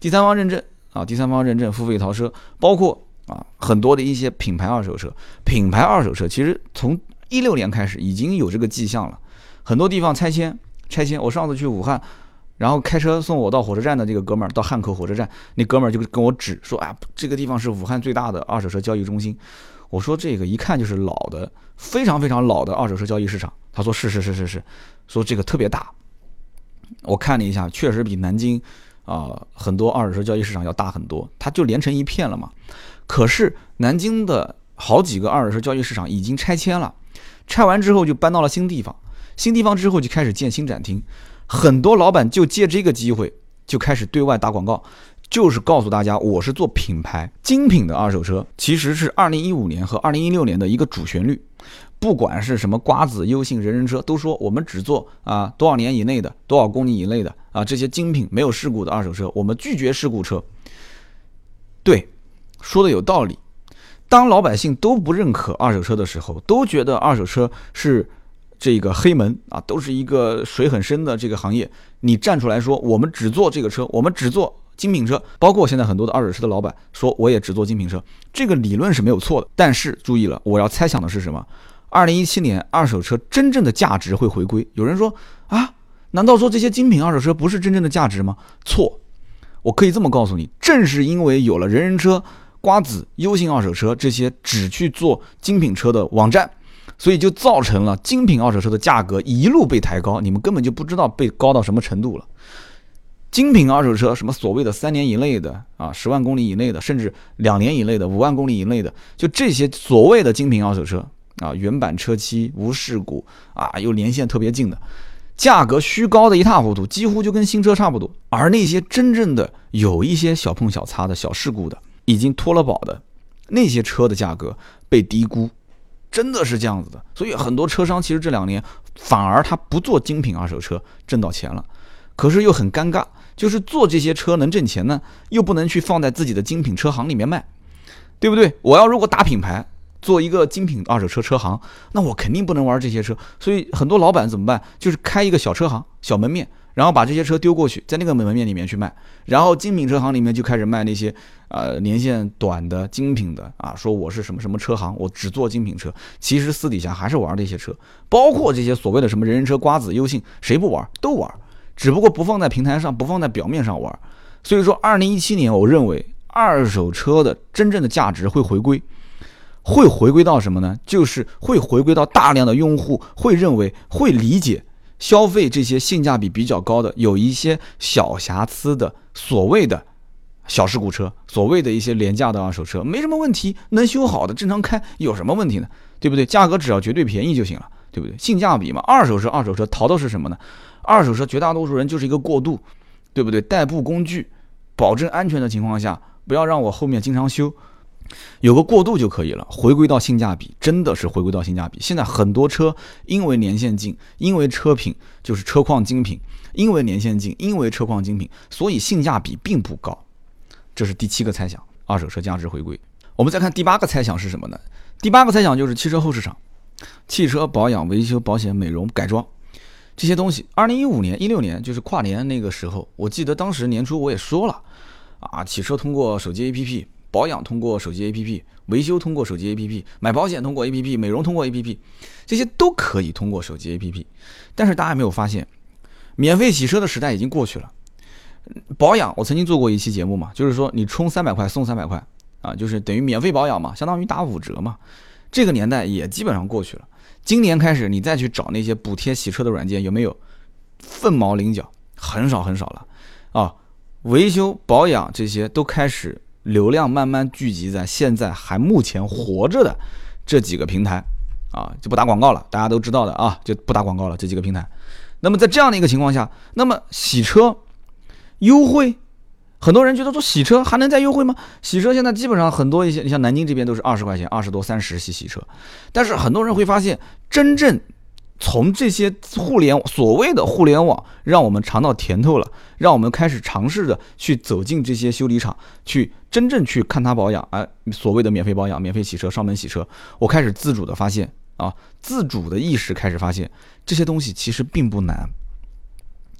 A: 第三方认证啊，第三方认证付费淘车，包括。啊，很多的一些品牌二手车，品牌二手车其实从一六年开始已经有这个迹象了。很多地方拆迁，拆迁。我上次去武汉，然后开车送我到火车站的这个哥们儿，到汉口火车站，那哥们儿就跟我指说：“啊，这个地方是武汉最大的二手车交易中心。”我说：“这个一看就是老的，非常非常老的二手车交易市场。”他说：“是是是是是，说这个特别大。”我看了一下，确实比南京啊很多二手车交易市场要大很多，它就连成一片了嘛。可是南京的好几个二手车交易市场已经拆迁了，拆完之后就搬到了新地方，新地方之后就开始建新展厅，很多老板就借这个机会就开始对外打广告，就是告诉大家我是做品牌精品的二手车，其实是二零一五年和二零一六年的一个主旋律，不管是什么瓜子、优信、人人车，都说我们只做啊多少年以内的、多少公里以内的啊这些精品没有事故的二手车，我们拒绝事故车，对。说的有道理，当老百姓都不认可二手车的时候，都觉得二手车是这个黑门啊，都是一个水很深的这个行业。你站出来说，我们只做这个车，我们只做精品车，包括现在很多的二手车的老板说，我也只做精品车，这个理论是没有错的。但是注意了，我要猜想的是什么？二零一七年二手车真正的价值会回归。有人说啊，难道说这些精品二手车不是真正的价值吗？错，我可以这么告诉你，正是因为有了人人车。瓜子、优信二手车这些只去做精品车的网站，所以就造成了精品二手车的价格一路被抬高，你们根本就不知道被高到什么程度了。精品二手车，什么所谓的三年以内的啊，十万公里以内的，甚至两年以内的，五万公里以内的，就这些所谓的精品二手车啊，原版车漆无事故啊，又年限特别近的，价格虚高的一塌糊涂，几乎就跟新车差不多。而那些真正的有一些小碰小擦的小事故的。已经脱了保的那些车的价格被低估，真的是这样子的。所以很多车商其实这两年反而他不做精品二手车挣到钱了，可是又很尴尬，就是做这些车能挣钱呢，又不能去放在自己的精品车行里面卖，对不对？我要如果打品牌做一个精品二手车车行，那我肯定不能玩这些车。所以很多老板怎么办？就是开一个小车行、小门面。然后把这些车丢过去，在那个门面里面去卖，然后精品车行里面就开始卖那些呃年限短的精品的啊，说我是什么什么车行，我只做精品车，其实私底下还是玩这些车，包括这些所谓的什么人人车、瓜子、优信，谁不玩都玩，只不过不放在平台上，不放在表面上玩。所以说，二零一七年，我认为二手车的真正的价值会回归，会回归到什么呢？就是会回归到大量的用户会认为、会理解消费这些性价比比较高的、有一些小瑕疵的所谓的。小事故车，所谓的一些廉价的二手车，没什么问题，能修好的正常开，有什么问题呢？对不对？价格只要绝对便宜就行了，对不对？性价比嘛，二手车，二手车淘的是什么呢？二手车绝大多数人就是一个过渡，对不对？代步工具，保证安全的情况下，不要让我后面经常修，有个过渡就可以了。回归到性价比，真的是回归到性价比。现在很多车因为年限近，因为车品就是车况精品，因为年限近，因为车况精品，所以性价比并不高。这是第七个猜想，二手车价值回归。我们再看第八个猜想是什么呢？第八个猜想就是汽车后市场，汽车保养、维修、保险、美容、改装这些东西。二零一五年、一六年就是跨年那个时候，我记得当时年初我也说了，啊，汽车通过手机 APP，保养通过手机 APP，维修通过手机 APP，买保险通过 APP，美容通过 APP，这些都可以通过手机 APP。但是大家没有发现，免费洗车的时代已经过去了。保养，我曾经做过一期节目嘛，就是说你充三百块送三百块啊，就是等于免费保养嘛，相当于打五折嘛。这个年代也基本上过去了。今年开始，你再去找那些补贴洗车的软件，有没有？凤毛麟角，很少很少了啊。维修保养这些都开始流量慢慢聚集在现在还目前活着的这几个平台啊，就不打广告了，大家都知道的啊，就不打广告了。这几个平台。那么在这样的一个情况下，那么洗车。优惠，很多人觉得说洗车还能再优惠吗？洗车现在基本上很多一些，你像南京这边都是二十块钱，二十多、三十洗洗车。但是很多人会发现，真正从这些互联所谓的互联网，让我们尝到甜头了，让我们开始尝试着去走进这些修理厂，去真正去看它保养，哎，所谓的免费保养、免费洗车、上门洗车，我开始自主的发现啊，自主的意识开始发现这些东西其实并不难。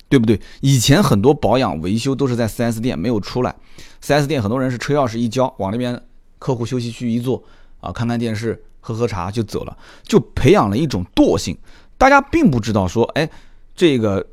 A: 对不对？以前很多保养维修都是在 4S 店没有出来，4S 店很多人是车钥匙一交，往那边客户休息区一坐，啊，看看电视，喝喝茶就走了，就培养了一种惰性。大家并不知道说，哎，这个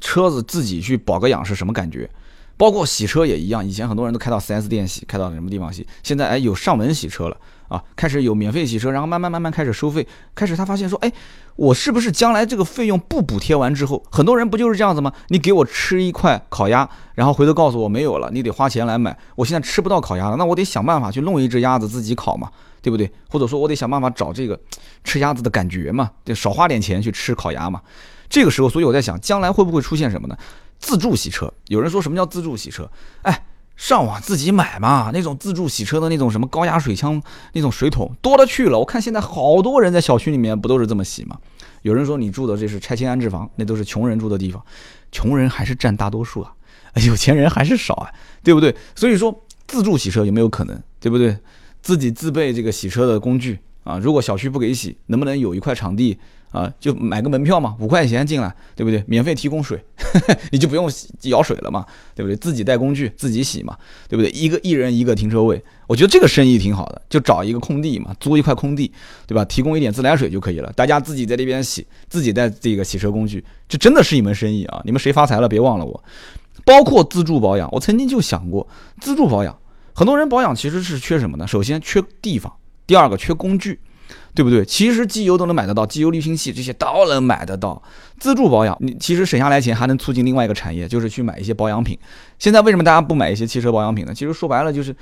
A: 车子自己去保个养是什么感觉。包括洗车也一样，以前很多人都开到 4S 店洗，开到什么地方洗，现在哎有上门洗车了。啊，开始有免费洗车，然后慢慢慢慢开始收费。开始他发现说，哎，我是不是将来这个费用不补贴完之后，很多人不就是这样子吗？你给我吃一块烤鸭，然后回头告诉我没有了，你得花钱来买。我现在吃不到烤鸭了，那我得想办法去弄一只鸭子自己烤嘛，对不对？或者说我得想办法找这个吃鸭子的感觉嘛，得少花点钱去吃烤鸭嘛。这个时候，所以我在想，将来会不会出现什么呢？自助洗车。有人说什么叫自助洗车？哎。上网自己买嘛，那种自助洗车的那种什么高压水枪那种水桶多了去了。我看现在好多人在小区里面不都是这么洗吗？有人说你住的这是拆迁安置房，那都是穷人住的地方，穷人还是占大多数啊，有钱人还是少啊，对不对？所以说自助洗车有没有可能，对不对？自己自备这个洗车的工具啊，如果小区不给洗，能不能有一块场地？啊，就买个门票嘛，五块钱进来，对不对？免费提供水，你就不用舀水了嘛，对不对？自己带工具，自己洗嘛，对不对？一个一人一个停车位，我觉得这个生意挺好的，就找一个空地嘛，租一块空地，对吧？提供一点自来水就可以了，大家自己在那边洗，自己带这个洗车工具，这真的是一门生意啊！你们谁发财了，别忘了我。包括自助保养，我曾经就想过自助保养，很多人保养其实是缺什么呢？首先缺地方，第二个缺工具。对不对？其实机油都能买得到，机油滤清器这些都能买得到。自助保养，你其实省下来钱还能促进另外一个产业，就是去买一些保养品。现在为什么大家不买一些汽车保养品呢？其实说白了就是，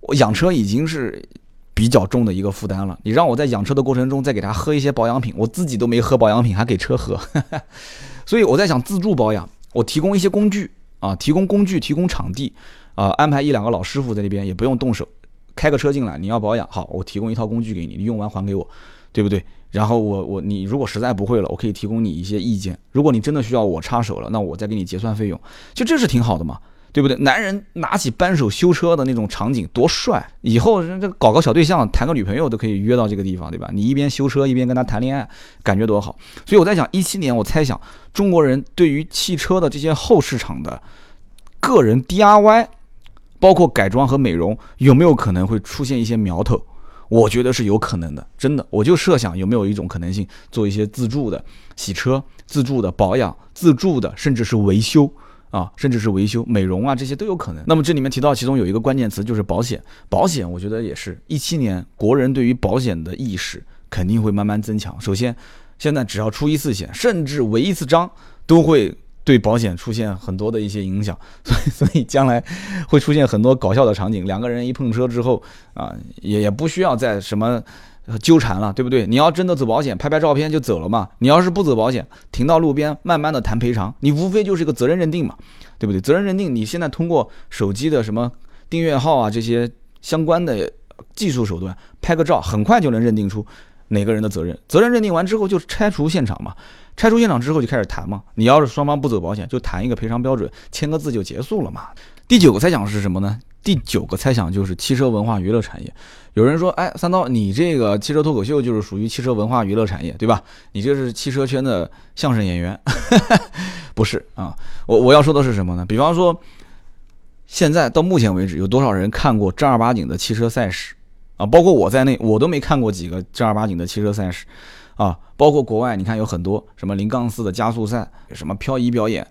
A: 我养车已经是比较重的一个负担了。你让我在养车的过程中再给他喝一些保养品，我自己都没喝保养品，还给车喝。所以我在想，自助保养，我提供一些工具啊，提供工具，提供场地啊，安排一两个老师傅在那边，也不用动手。开个车进来，你要保养好，我提供一套工具给你，你用完还给我，对不对？然后我我你如果实在不会了，我可以提供你一些意见。如果你真的需要我插手了，那我再给你结算费用，就这是挺好的嘛，对不对？男人拿起扳手修车的那种场景多帅，以后这搞个小对象，谈个女朋友都可以约到这个地方，对吧？你一边修车一边跟他谈恋爱，感觉多好。所以我在想，一七年我猜想中国人对于汽车的这些后市场的个人 DIY。包括改装和美容有没有可能会出现一些苗头？我觉得是有可能的，真的。我就设想有没有一种可能性，做一些自助的洗车、自助的保养、自助的甚至是维修啊，甚至是维修、美容啊，这些都有可能。那么这里面提到其中有一个关键词就是保险，保险我觉得也是一七年国人对于保险的意识肯定会慢慢增强。首先，现在只要出一次险，甚至违一次章，都会对保险出现很多的一些影响。所以，所以将来会出现很多搞笑的场景，两个人一碰车之后啊，也也不需要再什么。纠缠了，对不对？你要真的走保险，拍拍照片就走了嘛。你要是不走保险，停到路边，慢慢的谈赔偿，你无非就是一个责任认定嘛，对不对？责任认定，你现在通过手机的什么订阅号啊这些相关的技术手段，拍个照，很快就能认定出哪个人的责任。责任认定完之后，就拆除现场嘛。拆除现场之后就开始谈嘛。你要是双方不走保险，就谈一个赔偿标准，签个字就结束了嘛。第九个猜想是什么呢？第九个猜想就是汽车文化娱乐产业。有人说，哎，三刀，你这个汽车脱口秀就是属于汽车文化娱乐产业，对吧？你这是汽车圈的相声演员，不是啊？我我要说的是什么呢？比方说，现在到目前为止，有多少人看过正儿八经的汽车赛事啊？包括我在内，我都没看过几个正儿八经的汽车赛事啊。包括国外，你看有很多什么零杠四的加速赛，什么漂移表演，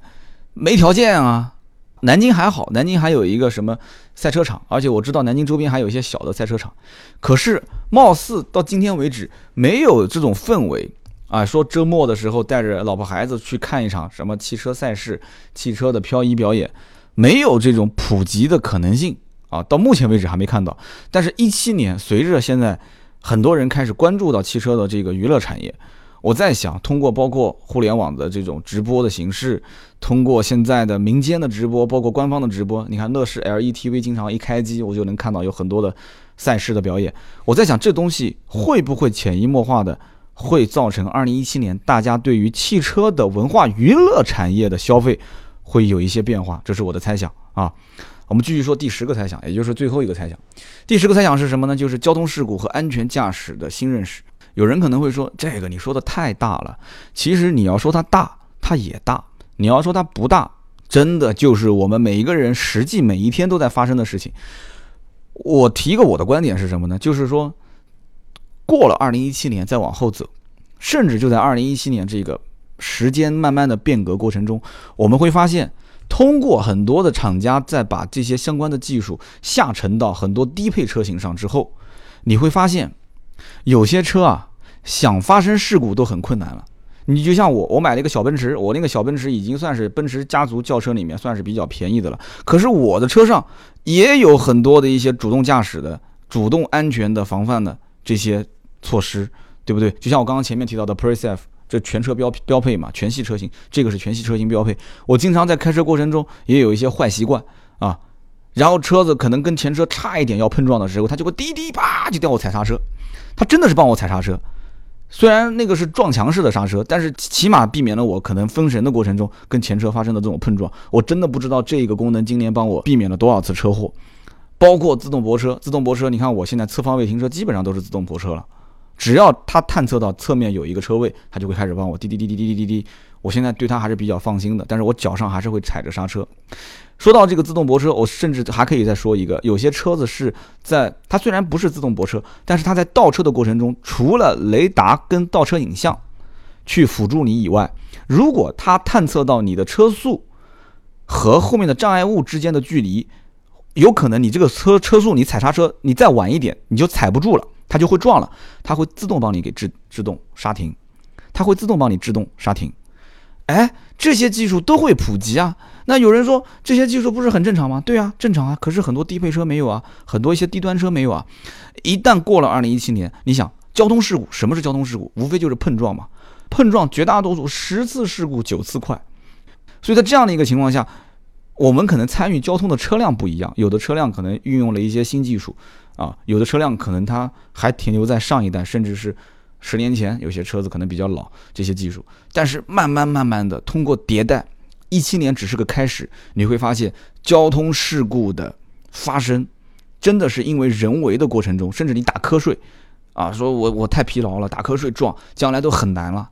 A: 没条件啊。南京还好，南京还有一个什么赛车场，而且我知道南京周边还有一些小的赛车场。可是，貌似到今天为止没有这种氛围啊，说周末的时候带着老婆孩子去看一场什么汽车赛事、汽车的漂移表演，没有这种普及的可能性啊。到目前为止还没看到。但是，一七年随着现在很多人开始关注到汽车的这个娱乐产业。我在想，通过包括互联网的这种直播的形式，通过现在的民间的直播，包括官方的直播，你看乐视 LETV 经常一开机，我就能看到有很多的赛事的表演。我在想，这东西会不会潜移默化的会造成2017年大家对于汽车的文化娱乐产业的消费会有一些变化？这是我的猜想啊。我们继续说第十个猜想，也就是最后一个猜想。第十个猜想是什么呢？就是交通事故和安全驾驶的新认识。有人可能会说，这个你说的太大了。其实你要说它大，它也大；你要说它不大，真的就是我们每一个人实际每一天都在发生的事情。我提个我的观点是什么呢？就是说，过了二零一七年再往后走，甚至就在二零一七年这个时间慢慢的变革过程中，我们会发现，通过很多的厂家在把这些相关的技术下沉到很多低配车型上之后，你会发现。有些车啊，想发生事故都很困难了。你就像我，我买了一个小奔驰，我那个小奔驰已经算是奔驰家族轿车里面算是比较便宜的了。可是我的车上也有很多的一些主动驾驶的、主动安全的防范的这些措施，对不对？就像我刚刚前面提到的 PreSafe，这全车标标配嘛，全系车型，这个是全系车型标配。我经常在开车过程中也有一些坏习惯啊，然后车子可能跟前车差一点要碰撞的时候，它就会滴滴啪就掉我踩刹车。他真的是帮我踩刹车，虽然那个是撞墙式的刹车，但是起码避免了我可能分神的过程中跟前车发生的这种碰撞。我真的不知道这个功能今年帮我避免了多少次车祸，包括自动泊车。自动泊车，你看我现在侧方位停车基本上都是自动泊车了，只要它探测到侧面有一个车位，它就会开始帮我滴滴滴滴滴滴滴滴。我现在对它还是比较放心的，但是我脚上还是会踩着刹车。说到这个自动泊车，我甚至还可以再说一个，有些车子是在它虽然不是自动泊车，但是它在倒车的过程中，除了雷达跟倒车影像去辅助你以外，如果它探测到你的车速和后面的障碍物之间的距离，有可能你这个车车速你踩刹车，你再晚一点你就踩不住了，它就会撞了，它会自动帮你给制制动刹停，它会自动帮你制动刹停。哎，这些技术都会普及啊。那有人说这些技术不是很正常吗？对啊，正常啊。可是很多低配车没有啊，很多一些低端车没有啊。一旦过了二零一七年，你想交通事故，什么是交通事故？无非就是碰撞嘛。碰撞绝大多数十次事故九次快。所以在这样的一个情况下，我们可能参与交通的车辆不一样，有的车辆可能运用了一些新技术啊，有的车辆可能它还停留在上一代，甚至是。十年前有些车子可能比较老，这些技术，但是慢慢慢慢的通过迭代，一七年只是个开始，你会发现交通事故的发生，真的是因为人为的过程中，甚至你打瞌睡，啊，说我我太疲劳了，打瞌睡撞，将来都很难了，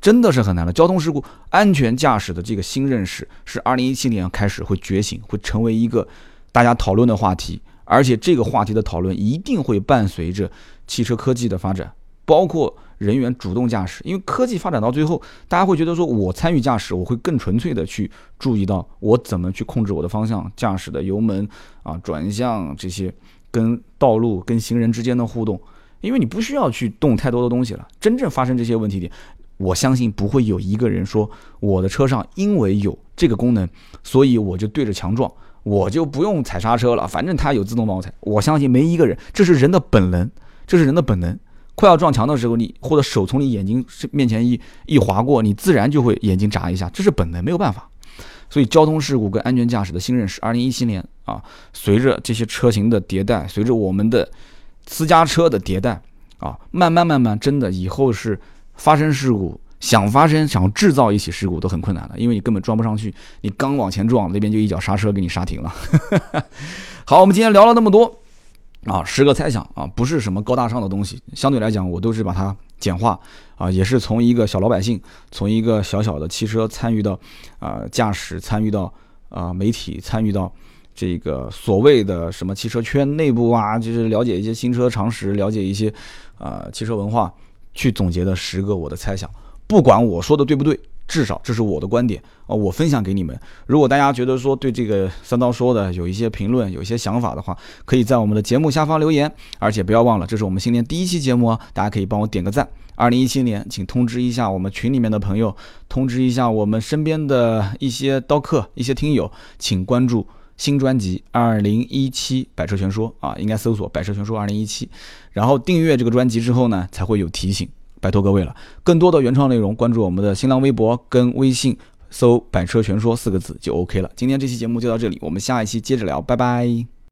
A: 真的是很难了。交通事故安全驾驶的这个新认识，是二零一七年开始会觉醒，会成为一个大家讨论的话题，而且这个话题的讨论一定会伴随着汽车科技的发展。包括人员主动驾驶。因为科技发展到最后，大家会觉得说，我参与驾驶，我会更纯粹的去注意到我怎么去控制我的方向、驾驶的油门啊、转向这些跟道路、跟行人之间的互动。因为你不需要去动太多的东西了，真正发生这些问题点，我相信不会有一个人说我的车上因为有这个功能，所以我就对着墙撞，我就不用踩刹车了，反正它有自动帮我踩。我相信没一个人，这是人的本能，这是人的本能。快要撞墙的时候，你或者手从你眼睛面前一一划过，你自然就会眼睛眨一下，这是本能，没有办法。所以交通事故跟安全驾驶的新认识，二零一七年啊，随着这些车型的迭代，随着我们的。私家车的迭代啊，慢慢慢慢，真的以后是发生事故，想发生想制造一起事故都很困难了，因为你根本装不上去，你刚往前撞，那边就一脚刹车给你刹停了。好，我们今天聊了那么多啊，十个猜想啊，不是什么高大上的东西，相对来讲，我都是把它简化啊，也是从一个小老百姓，从一个小小的汽车参与到啊驾驶，参与到啊媒体，参与到。这个所谓的什么汽车圈内部啊，就是了解一些新车常识，了解一些，呃，汽车文化，去总结的十个我的猜想。不管我说的对不对，至少这是我的观点啊，我分享给你们。如果大家觉得说对这个三刀说的有一些评论，有一些想法的话，可以在我们的节目下方留言。而且不要忘了，这是我们新年第一期节目啊，大家可以帮我点个赞。二零一七年，请通知一下我们群里面的朋友，通知一下我们身边的一些刀客、一些听友，请关注。新专辑《二零一七百车全说》啊，应该搜索“百车全说二零一七”，然后订阅这个专辑之后呢，才会有提醒。拜托各位了，更多的原创内容，关注我们的新浪微博跟微信，搜“百车全说”四个字就 OK 了。今天这期节目就到这里，我们下一期接着聊，拜拜。